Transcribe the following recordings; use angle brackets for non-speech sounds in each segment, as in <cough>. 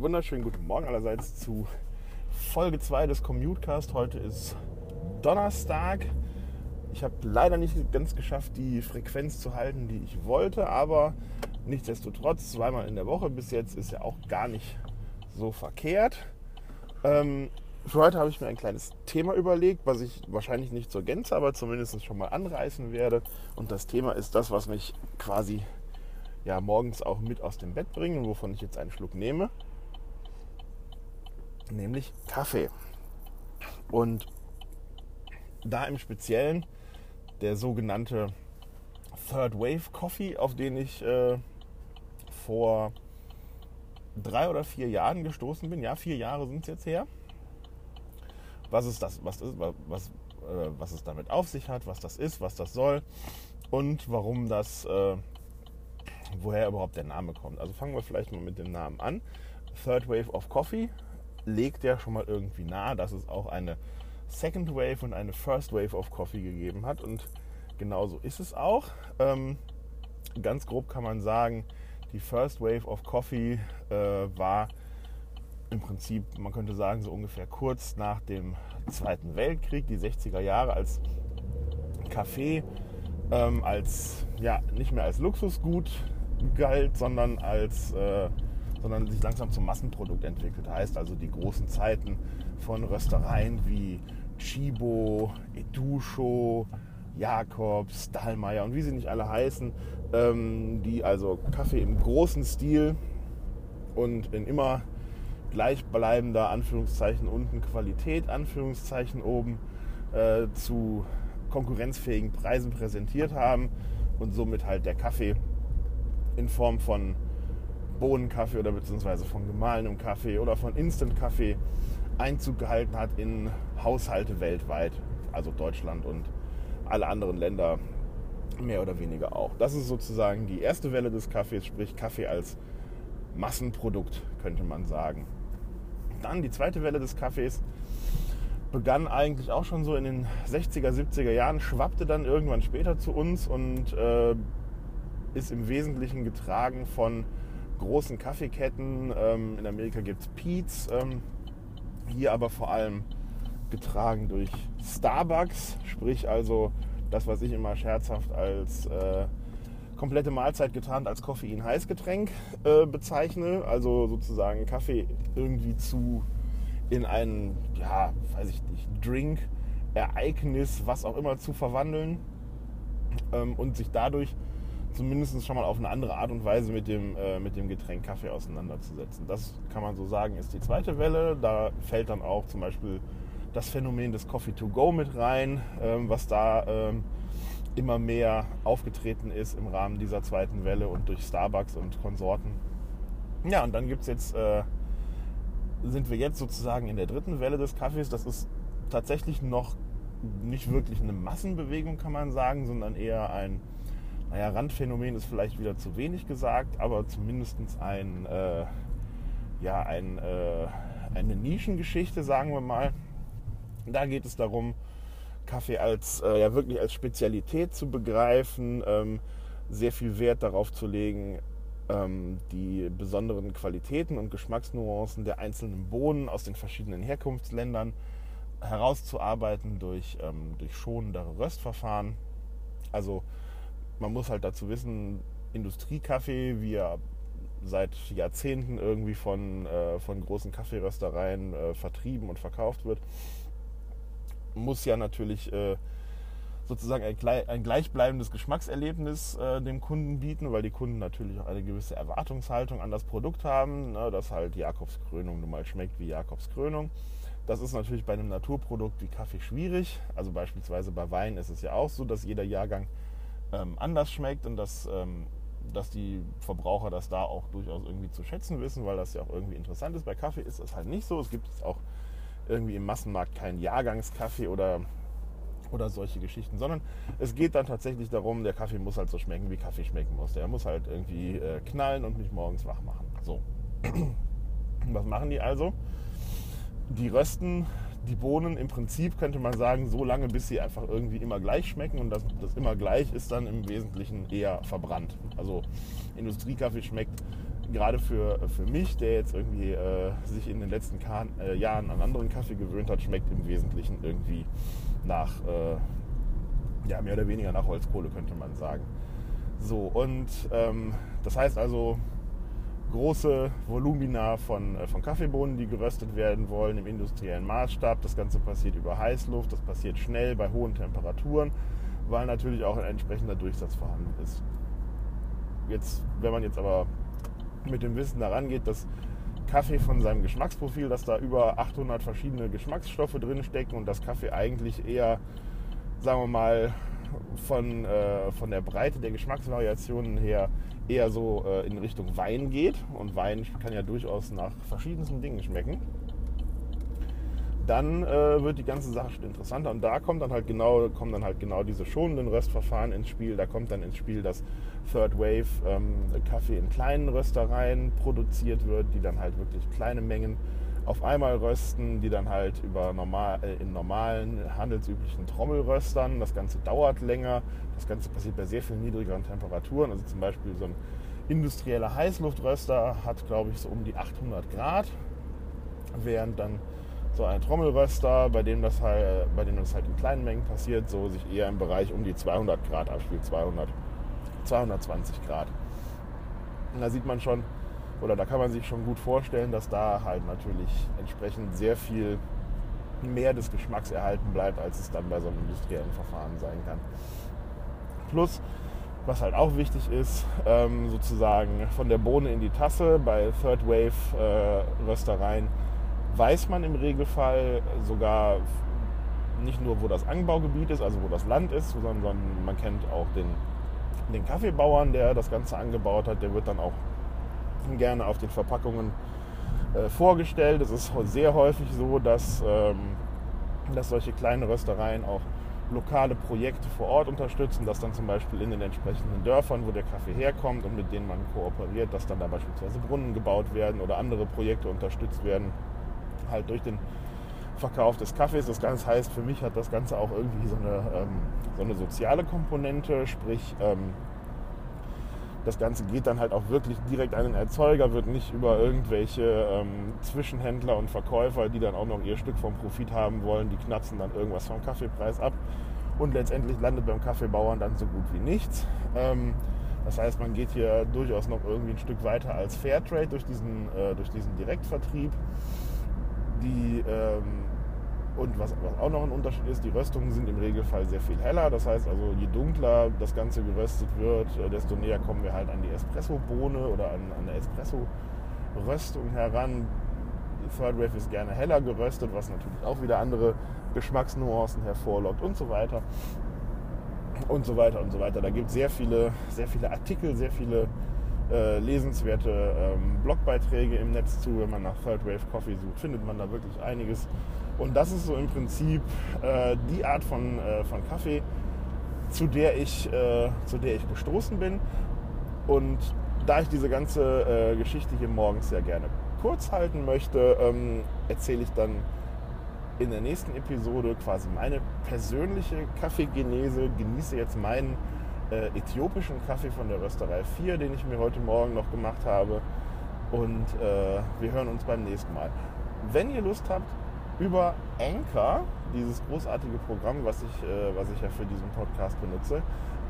wunderschönen guten Morgen allerseits zu Folge 2 des Commutecast. Heute ist Donnerstag. Ich habe leider nicht ganz geschafft, die Frequenz zu halten, die ich wollte, aber nichtsdestotrotz, zweimal in der Woche bis jetzt ist ja auch gar nicht so verkehrt. Ähm, für heute habe ich mir ein kleines Thema überlegt, was ich wahrscheinlich nicht zur Gänze, aber zumindest schon mal anreißen werde. Und das Thema ist das, was mich quasi ja, morgens auch mit aus dem Bett bringen, wovon ich jetzt einen Schluck nehme, nämlich Kaffee. Und da im Speziellen der sogenannte Third Wave Coffee, auf den ich äh, vor drei oder vier Jahren gestoßen bin. Ja, vier Jahre sind es jetzt her. Was ist das? Was ist, was, äh, was es damit auf sich hat, was das ist, was das soll und warum das äh, woher überhaupt der Name kommt. Also fangen wir vielleicht mal mit dem Namen an. Third Wave of Coffee legt ja schon mal irgendwie nahe, dass es auch eine Second Wave und eine First Wave of Coffee gegeben hat. Und genauso ist es auch. Ähm, ganz grob kann man sagen, die First Wave of Coffee äh, war im Prinzip, man könnte sagen, so ungefähr kurz nach dem Zweiten Weltkrieg, die 60er Jahre, als Kaffee ähm, als ja nicht mehr als Luxusgut galt, sondern als äh, sondern sich langsam zum Massenprodukt entwickelt. Heißt also die großen Zeiten von Röstereien wie Chibo, Edusho, Jakobs, Dahlmeier und wie sie nicht alle heißen, ähm, die also Kaffee im großen Stil und in immer gleichbleibender Anführungszeichen unten Qualität Anführungszeichen oben äh, zu konkurrenzfähigen Preisen präsentiert haben und somit halt der Kaffee in Form von Bohnenkaffee oder beziehungsweise von gemahlenem Kaffee oder von Instant-Kaffee Einzug gehalten hat in Haushalte weltweit, also Deutschland und alle anderen Länder mehr oder weniger auch. Das ist sozusagen die erste Welle des Kaffees, sprich Kaffee als Massenprodukt, könnte man sagen. Dann die zweite Welle des Kaffees begann eigentlich auch schon so in den 60er, 70er Jahren, schwappte dann irgendwann später zu uns und äh, ist im Wesentlichen getragen von großen Kaffeeketten. Ähm, in Amerika gibt es Pete's, ähm, hier aber vor allem getragen durch Starbucks, sprich also das, was ich immer scherzhaft als äh, komplette Mahlzeit getarnt als Koffein-Heißgetränk äh, bezeichne. Also sozusagen Kaffee irgendwie zu in einen, ja, weiß ich nicht, Drink, Ereignis, was auch immer zu verwandeln ähm, und sich dadurch zumindest schon mal auf eine andere Art und Weise mit dem, äh, mit dem Getränk Kaffee auseinanderzusetzen. Das kann man so sagen, ist die zweite Welle. Da fällt dann auch zum Beispiel das Phänomen des Coffee to Go mit rein, ähm, was da ähm, immer mehr aufgetreten ist im Rahmen dieser zweiten Welle und durch Starbucks und Konsorten. Ja, und dann gibt es jetzt, äh, sind wir jetzt sozusagen in der dritten Welle des Kaffees. Das ist tatsächlich noch nicht wirklich eine Massenbewegung, kann man sagen, sondern eher ein naja, Randphänomen ist vielleicht wieder zu wenig gesagt, aber zumindest ein, äh, ja, ein, äh, eine Nischengeschichte, sagen wir mal. Da geht es darum, Kaffee als äh, ja wirklich als Spezialität zu begreifen, ähm, sehr viel Wert darauf zu legen, ähm, die besonderen Qualitäten und Geschmacksnuancen der einzelnen Bohnen aus den verschiedenen Herkunftsländern herauszuarbeiten durch, ähm, durch schonendere Röstverfahren. Also man muss halt dazu wissen, Industriekaffee, wie er seit Jahrzehnten irgendwie von, äh, von großen Kaffeeröstereien äh, vertrieben und verkauft wird, muss ja natürlich äh, sozusagen ein, ein, gleichbleibendes Geschmackserlebnis äh, dem Kunden bieten, weil die Kunden natürlich auch eine gewisse Erwartungshaltung an das Produkt haben, ne, dass halt Jakobskrönung nun mal schmeckt wie Jakobskrönung. Das ist natürlich bei einem Naturprodukt wie Kaffee schwierig. Also beispielsweise bei Wein ist es ja auch so, dass jeder Jahrgang ähm, anders schmeckt und dass, ähm, dass die Verbraucher das da auch durchaus irgendwie zu schätzen wissen, weil das ja auch irgendwie interessant ist. Bei Kaffee ist das halt nicht so. Es gibt auch irgendwie im Massenmarkt keinen Jahrgangskaffee oder, oder solche Geschichten, sondern es geht dann tatsächlich darum, der Kaffee muss halt so schmecken, wie Kaffee schmecken muss. Der muss halt irgendwie äh, knallen und mich morgens wach machen. So. <clears throat> Was machen die also? Die rösten die Bohnen im Prinzip könnte man sagen, so lange, bis sie einfach irgendwie immer gleich schmecken und das, das immer gleich ist dann im Wesentlichen eher verbrannt. Also Industriekaffee schmeckt gerade für, für mich, der jetzt irgendwie äh, sich in den letzten Ka äh, Jahren an anderen Kaffee gewöhnt hat, schmeckt im Wesentlichen irgendwie nach, äh, ja, mehr oder weniger nach Holzkohle, könnte man sagen. So, und ähm, das heißt also, große Volumina von, äh, von Kaffeebohnen, die geröstet werden wollen im industriellen Maßstab. Das Ganze passiert über Heißluft, das passiert schnell bei hohen Temperaturen, weil natürlich auch ein entsprechender Durchsatz vorhanden ist. Jetzt, wenn man jetzt aber mit dem Wissen daran geht, dass Kaffee von seinem Geschmacksprofil, dass da über 800 verschiedene Geschmacksstoffe drin stecken und dass Kaffee eigentlich eher, sagen wir mal, von, äh, von der Breite der Geschmacksvariationen her eher so äh, in Richtung Wein geht. Und Wein kann ja durchaus nach verschiedensten Dingen schmecken. Dann äh, wird die ganze Sache schon interessanter und da kommt dann halt genau, kommen dann halt genau diese schonenden Röstverfahren ins Spiel. Da kommt dann ins Spiel, dass Third Wave ähm, Kaffee in kleinen Röstereien produziert wird, die dann halt wirklich kleine Mengen auf einmal rösten, die dann halt über normal, äh, in normalen handelsüblichen Trommelröstern. Das Ganze dauert länger. Das Ganze passiert bei sehr viel niedrigeren Temperaturen. Also zum Beispiel so ein industrieller Heißluftröster hat, glaube ich, so um die 800 Grad, während dann so ein Trommelröster, bei dem das halt, bei dem das halt in kleinen Mengen passiert, so sich eher im Bereich um die 200 Grad abspielt, 200 220 Grad. Und da sieht man schon, oder da kann man sich schon gut vorstellen, dass da halt natürlich entsprechend sehr viel mehr des Geschmacks erhalten bleibt, als es dann bei so einem industriellen Verfahren sein kann. Plus, was halt auch wichtig ist, ähm, sozusagen von der Bohne in die Tasse bei Third Wave äh, Röstereien weiß man im Regelfall sogar nicht nur, wo das Anbaugebiet ist, also wo das Land ist, sondern man kennt auch den den Kaffeebauern, der das Ganze angebaut hat, der wird dann auch gerne auf den Verpackungen äh, vorgestellt. Es ist sehr häufig so, dass, ähm, dass solche kleinen Röstereien auch lokale Projekte vor Ort unterstützen, dass dann zum Beispiel in den entsprechenden Dörfern, wo der Kaffee herkommt und mit denen man kooperiert, dass dann da beispielsweise Brunnen gebaut werden oder andere Projekte unterstützt werden, halt durch den Verkauf des Kaffees. Das Ganze heißt, für mich hat das Ganze auch irgendwie so eine, ähm, so eine soziale Komponente, sprich ähm, das Ganze geht dann halt auch wirklich direkt an den Erzeuger, wird nicht über irgendwelche ähm, Zwischenhändler und Verkäufer, die dann auch noch ihr Stück vom Profit haben wollen, die knapsen dann irgendwas vom Kaffeepreis ab und letztendlich landet beim Kaffeebauern dann so gut wie nichts. Ähm, das heißt, man geht hier durchaus noch irgendwie ein Stück weiter als Fairtrade durch diesen, äh, durch diesen Direktvertrieb. Die ähm, und was, was, auch noch ein Unterschied ist, die Röstungen sind im Regelfall sehr viel heller. Das heißt also, je dunkler das Ganze geröstet wird, äh, desto näher kommen wir halt an die Espresso-Bohne oder an, an eine Espresso-Röstung heran. Third Wave ist gerne heller geröstet, was natürlich auch wieder andere Geschmacksnuancen hervorlockt und so weiter. Und so weiter und so weiter. Da gibt es sehr viele, sehr viele Artikel, sehr viele äh, lesenswerte ähm, Blogbeiträge im Netz zu. Wenn man nach Third Wave Coffee sucht, findet man da wirklich einiges. Und das ist so im Prinzip äh, die Art von, äh, von Kaffee, zu der, ich, äh, zu der ich gestoßen bin. Und da ich diese ganze äh, Geschichte hier morgens sehr gerne kurz halten möchte, ähm, erzähle ich dann in der nächsten Episode quasi meine persönliche Kaffeegenese, genieße jetzt meinen äh, äthiopischen Kaffee von der Rösterei 4, den ich mir heute Morgen noch gemacht habe. Und äh, wir hören uns beim nächsten Mal. Wenn ihr Lust habt, über Anchor, dieses großartige Programm, was ich, äh, was ich ja für diesen Podcast benutze,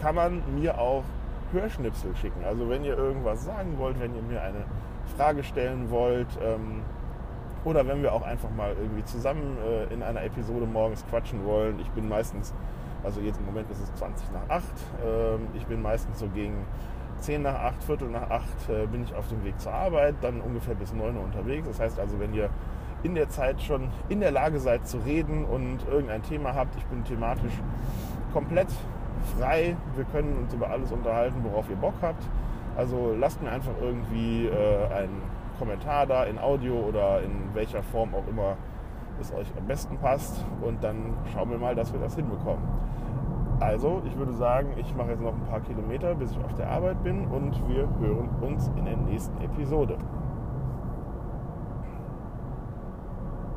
kann man mir auch Hörschnipsel schicken. Also wenn ihr irgendwas sagen wollt, wenn ihr mir eine Frage stellen wollt ähm, oder wenn wir auch einfach mal irgendwie zusammen äh, in einer Episode morgens quatschen wollen. Ich bin meistens, also jetzt im Moment ist es 20 nach 8, ähm, ich bin meistens so gegen 10 nach 8, Viertel nach 8 äh, bin ich auf dem Weg zur Arbeit, dann ungefähr bis 9 Uhr unterwegs. Das heißt also, wenn ihr in der Zeit schon in der Lage seid zu reden und irgendein Thema habt. Ich bin thematisch komplett frei. Wir können uns über alles unterhalten, worauf ihr Bock habt. Also lasst mir einfach irgendwie äh, einen Kommentar da in Audio oder in welcher Form auch immer es euch am besten passt und dann schauen wir mal, dass wir das hinbekommen. Also, ich würde sagen, ich mache jetzt noch ein paar Kilometer, bis ich auf der Arbeit bin und wir hören uns in der nächsten Episode.